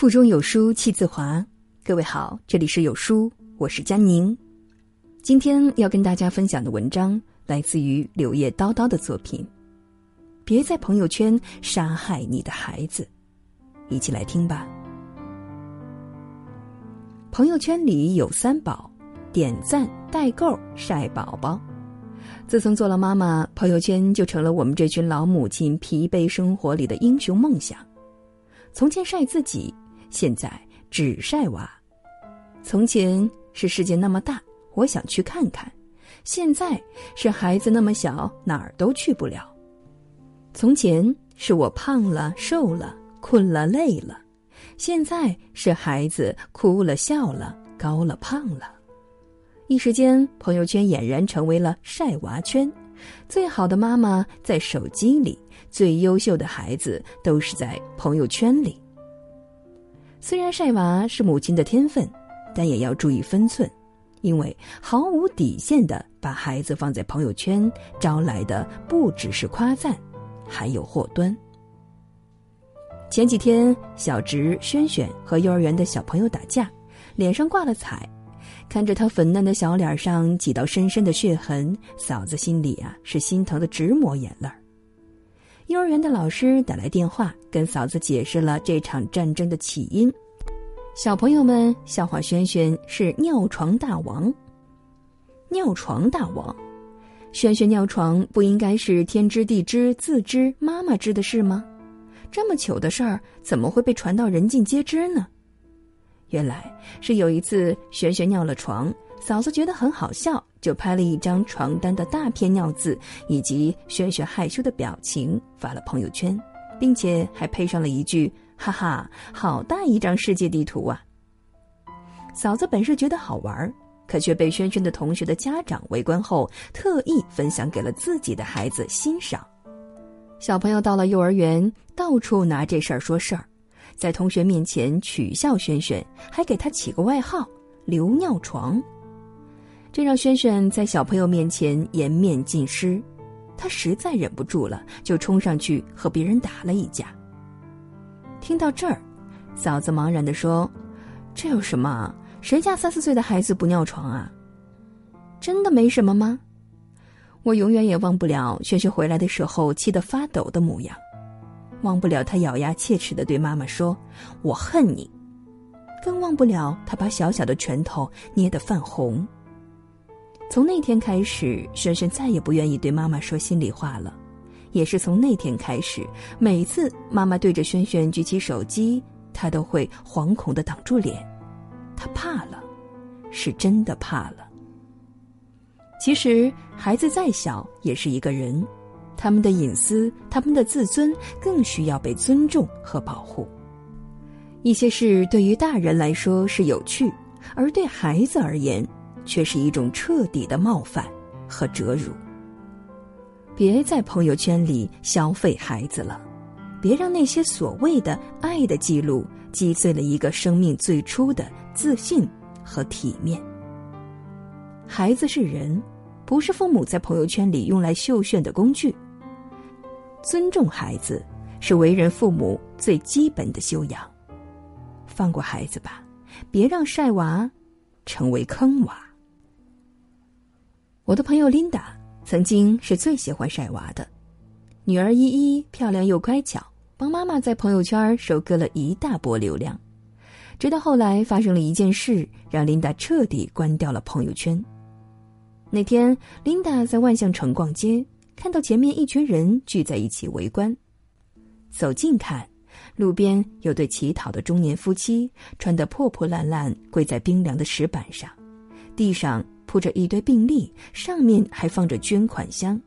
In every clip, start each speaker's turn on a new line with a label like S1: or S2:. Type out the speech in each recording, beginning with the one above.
S1: 腹中有书气自华。各位好，这里是有书，我是佳宁。今天要跟大家分享的文章来自于柳叶叨叨的作品。别在朋友圈杀害你的孩子，一起来听吧。朋友圈里有三宝：点赞、代购、晒宝宝。自从做了妈妈，朋友圈就成了我们这群老母亲疲惫生活里的英雄梦想。从前晒自己，现在只晒娃。从前是世界那么大，我想去看看；现在是孩子那么小，哪儿都去不了。从前是我胖了、瘦了、困了、累了；现在是孩子哭了、笑了、高了、胖了。一时间，朋友圈俨然成为了晒娃圈。最好的妈妈在手机里，最优秀的孩子都是在朋友圈里。虽然晒娃是母亲的天分，但也要注意分寸，因为毫无底线的把孩子放在朋友圈，招来的不只是夸赞，还有祸端。前几天，小侄轩轩和幼儿园的小朋友打架，脸上挂了彩。看着他粉嫩的小脸上几道深深的血痕，嫂子心里啊是心疼的直抹眼泪儿。幼儿园的老师打来电话，跟嫂子解释了这场战争的起因。小朋友们笑话轩轩是尿床大王。尿床大王，轩轩尿床不应该是天知地知自知妈妈知的事吗？这么糗的事儿怎么会被传到人尽皆知呢？原来是有一次，璇璇尿了床，嫂子觉得很好笑，就拍了一张床单的大片尿渍，以及璇璇害羞的表情发了朋友圈，并且还配上了一句：“哈哈，好大一张世界地图啊！”嫂子本是觉得好玩，可却被轩轩的同学的家长围观后，特意分享给了自己的孩子欣赏。小朋友到了幼儿园，到处拿这事儿说事儿。在同学面前取笑轩轩，还给他起个外号“留尿床”，这让轩轩在小朋友面前颜面尽失。他实在忍不住了，就冲上去和别人打了一架。听到这儿，嫂子茫然地说：“这有什么？谁家三四岁的孩子不尿床啊？真的没什么吗？”我永远也忘不了轩轩回来的时候气得发抖的模样。忘不了他咬牙切齿的对妈妈说：“我恨你。”更忘不了他把小小的拳头捏得泛红。从那天开始，轩轩再也不愿意对妈妈说心里话了。也是从那天开始，每次妈妈对着轩轩举起手机，他都会惶恐的挡住脸。他怕了，是真的怕了。其实，孩子再小也是一个人。他们的隐私，他们的自尊，更需要被尊重和保护。一些事对于大人来说是有趣，而对孩子而言，却是一种彻底的冒犯和折辱。别在朋友圈里消费孩子了，别让那些所谓的爱的记录击碎了一个生命最初的自信和体面。孩子是人，不是父母在朋友圈里用来秀炫的工具。尊重孩子是为人父母最基本的修养。放过孩子吧，别让晒娃成为坑娃。我的朋友琳达曾经是最喜欢晒娃的，女儿依依漂亮又乖巧，帮妈妈在朋友圈收割了一大波流量。直到后来发生了一件事，让琳达彻底关掉了朋友圈。那天，琳达在万象城逛街。看到前面一群人聚在一起围观，走近看，路边有对乞讨的中年夫妻，穿得破破烂烂，跪在冰凉的石板上，地上铺着一堆病历，上面还放着捐款箱。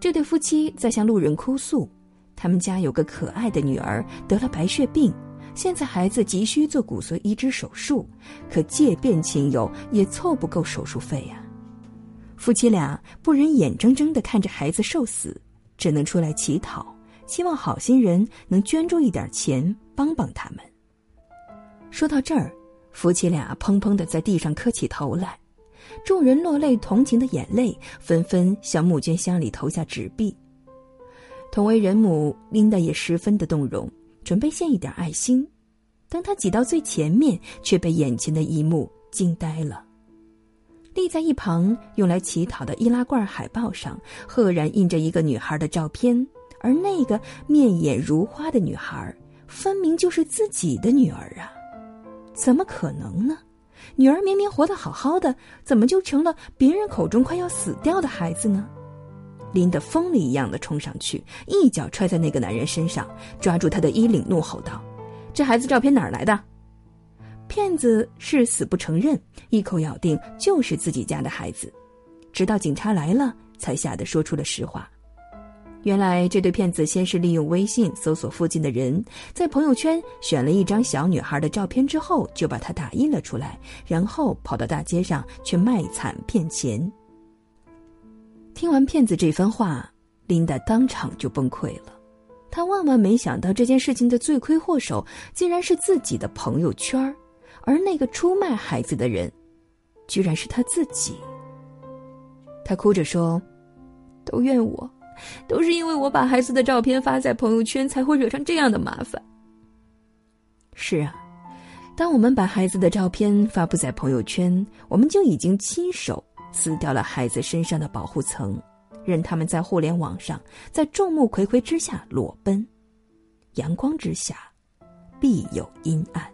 S1: 这对夫妻在向路人哭诉，他们家有个可爱的女儿得了白血病，现在孩子急需做骨髓移植手术，可借遍亲友也凑不够手术费呀。夫妻俩不忍眼睁睁的看着孩子受死，只能出来乞讨，希望好心人能捐助一点钱帮帮他们。说到这儿，夫妻俩砰砰的在地上磕起头来，众人落泪同情的眼泪纷纷向募捐箱里投下纸币。同为人母，琳达也十分的动容，准备献一点爱心。当她挤到最前面，却被眼前的一幕惊呆了。立在一旁用来乞讨的易拉罐海报上，赫然印着一个女孩的照片，而那个面眼如花的女孩，分明就是自己的女儿啊！怎么可能呢？女儿明明活得好好的，怎么就成了别人口中快要死掉的孩子呢？林德疯了一样的冲上去，一脚踹在那个男人身上，抓住他的衣领，怒吼道：“这孩子照片哪儿来的？”骗子是死不承认，一口咬定就是自己家的孩子，直到警察来了，才吓得说出了实话。原来这对骗子先是利用微信搜索附近的人，在朋友圈选了一张小女孩的照片之后，就把它打印了出来，然后跑到大街上去卖惨骗钱。听完骗子这番话，琳达当场就崩溃了。她万万没想到，这件事情的罪魁祸首竟然是自己的朋友圈。而那个出卖孩子的人，居然是他自己。他哭着说：“都怨我，都是因为我把孩子的照片发在朋友圈，才会惹上这样的麻烦。”是啊，当我们把孩子的照片发布在朋友圈，我们就已经亲手撕掉了孩子身上的保护层，任他们在互联网上，在众目睽睽之下裸奔。阳光之下，必有阴暗。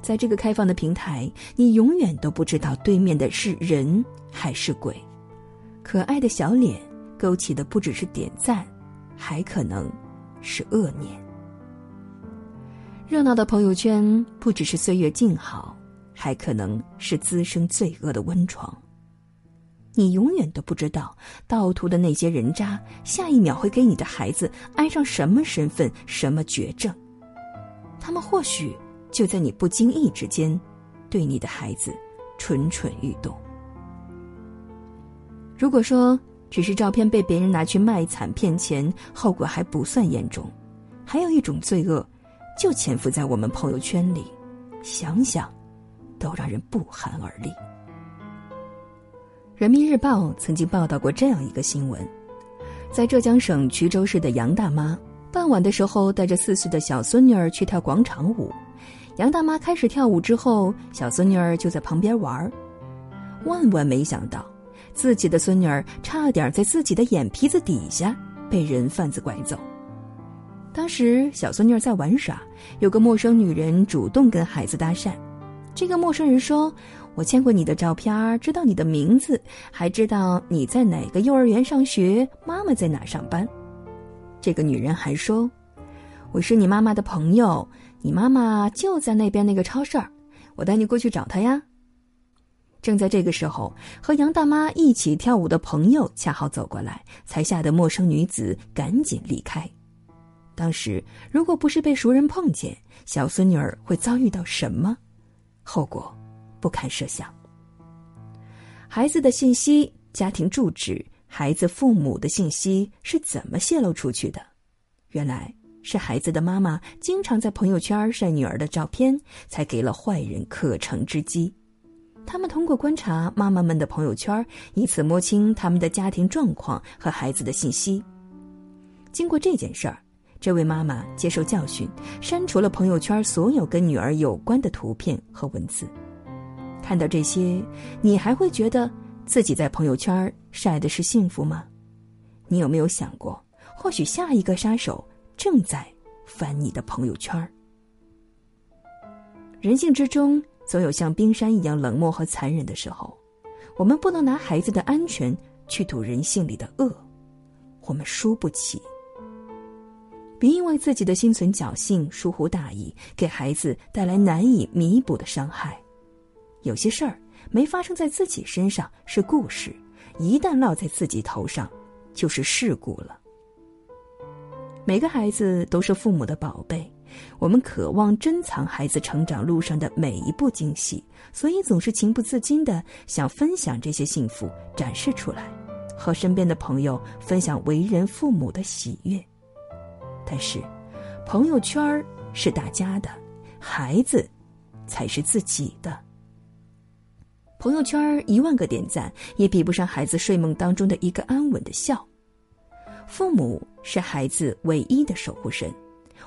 S1: 在这个开放的平台，你永远都不知道对面的是人还是鬼。可爱的小脸勾起的不只是点赞，还可能是恶念。热闹的朋友圈不只是岁月静好，还可能是滋生罪恶的温床。你永远都不知道盗图的那些人渣，下一秒会给你的孩子安上什么身份、什么绝症。他们或许。就在你不经意之间，对你的孩子蠢蠢欲动。如果说只是照片被别人拿去卖惨骗钱，后果还不算严重，还有一种罪恶，就潜伏在我们朋友圈里，想想都让人不寒而栗。人民日报曾经报道过这样一个新闻：在浙江省衢州市的杨大妈，傍晚的时候带着四岁的小孙女儿去跳广场舞。杨大妈开始跳舞之后，小孙女儿就在旁边玩儿。万万没想到，自己的孙女儿差点在自己的眼皮子底下被人贩子拐走。当时小孙女儿在玩耍，有个陌生女人主动跟孩子搭讪。这个陌生人说：“我见过你的照片，知道你的名字，还知道你在哪个幼儿园上学，妈妈在哪上班。”这个女人还说：“我是你妈妈的朋友。”你妈妈就在那边那个超市儿，我带你过去找她呀。正在这个时候，和杨大妈一起跳舞的朋友恰好走过来，才吓得陌生女子赶紧离开。当时如果不是被熟人碰见，小孙女儿会遭遇到什么后果，不堪设想。孩子的信息、家庭住址、孩子父母的信息是怎么泄露出去的？原来。是孩子的妈妈经常在朋友圈晒女儿的照片，才给了坏人可乘之机。他们通过观察妈妈们的朋友圈，以此摸清他们的家庭状况和孩子的信息。经过这件事儿，这位妈妈接受教训，删除了朋友圈所有跟女儿有关的图片和文字。看到这些，你还会觉得自己在朋友圈晒的是幸福吗？你有没有想过，或许下一个杀手？正在翻你的朋友圈人性之中总有像冰山一样冷漠和残忍的时候，我们不能拿孩子的安全去赌人性里的恶，我们输不起。别因为自己的心存侥幸、疏忽大意，给孩子带来难以弥补的伤害。有些事儿没发生在自己身上是故事，一旦落在自己头上，就是事故了。每个孩子都是父母的宝贝，我们渴望珍藏孩子成长路上的每一步惊喜，所以总是情不自禁的想分享这些幸福，展示出来，和身边的朋友分享为人父母的喜悦。但是，朋友圈是大家的，孩子才是自己的。朋友圈一万个点赞，也比不上孩子睡梦当中的一个安稳的笑。父母是孩子唯一的守护神，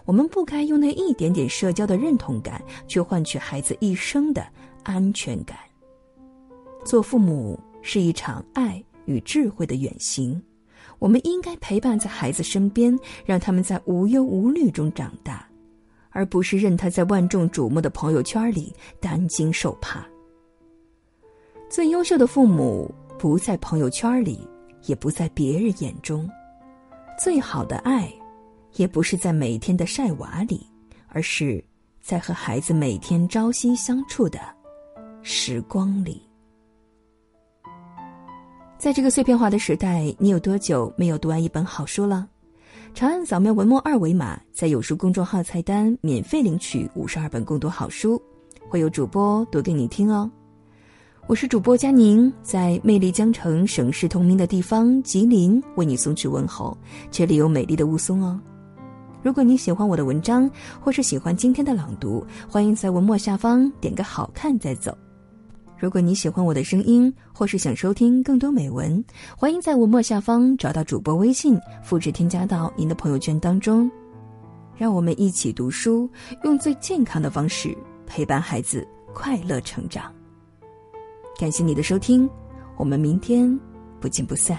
S1: 我们不该用那一点点社交的认同感，去换取孩子一生的安全感。做父母是一场爱与智慧的远行，我们应该陪伴在孩子身边，让他们在无忧无虑中长大，而不是任他在万众瞩目的朋友圈里担惊受怕。最优秀的父母不在朋友圈里，也不在别人眼中，最好的爱。也不是在每天的晒娃里，而是在和孩子每天朝夕相处的时光里。在这个碎片化的时代，你有多久没有读完一本好书了？长按扫描文末二维码，在有书公众号菜单免费领取五十二本共读好书，会有主播读给你听哦。我是主播佳宁，在魅力江城、省市同名的地方吉林为你送去问候，这里有美丽的雾凇哦。如果你喜欢我的文章，或是喜欢今天的朗读，欢迎在文末下方点个好看再走。如果你喜欢我的声音，或是想收听更多美文，欢迎在文末下方找到主播微信，复制添加到您的朋友圈当中。让我们一起读书，用最健康的方式陪伴孩子快乐成长。感谢你的收听，我们明天不见不散。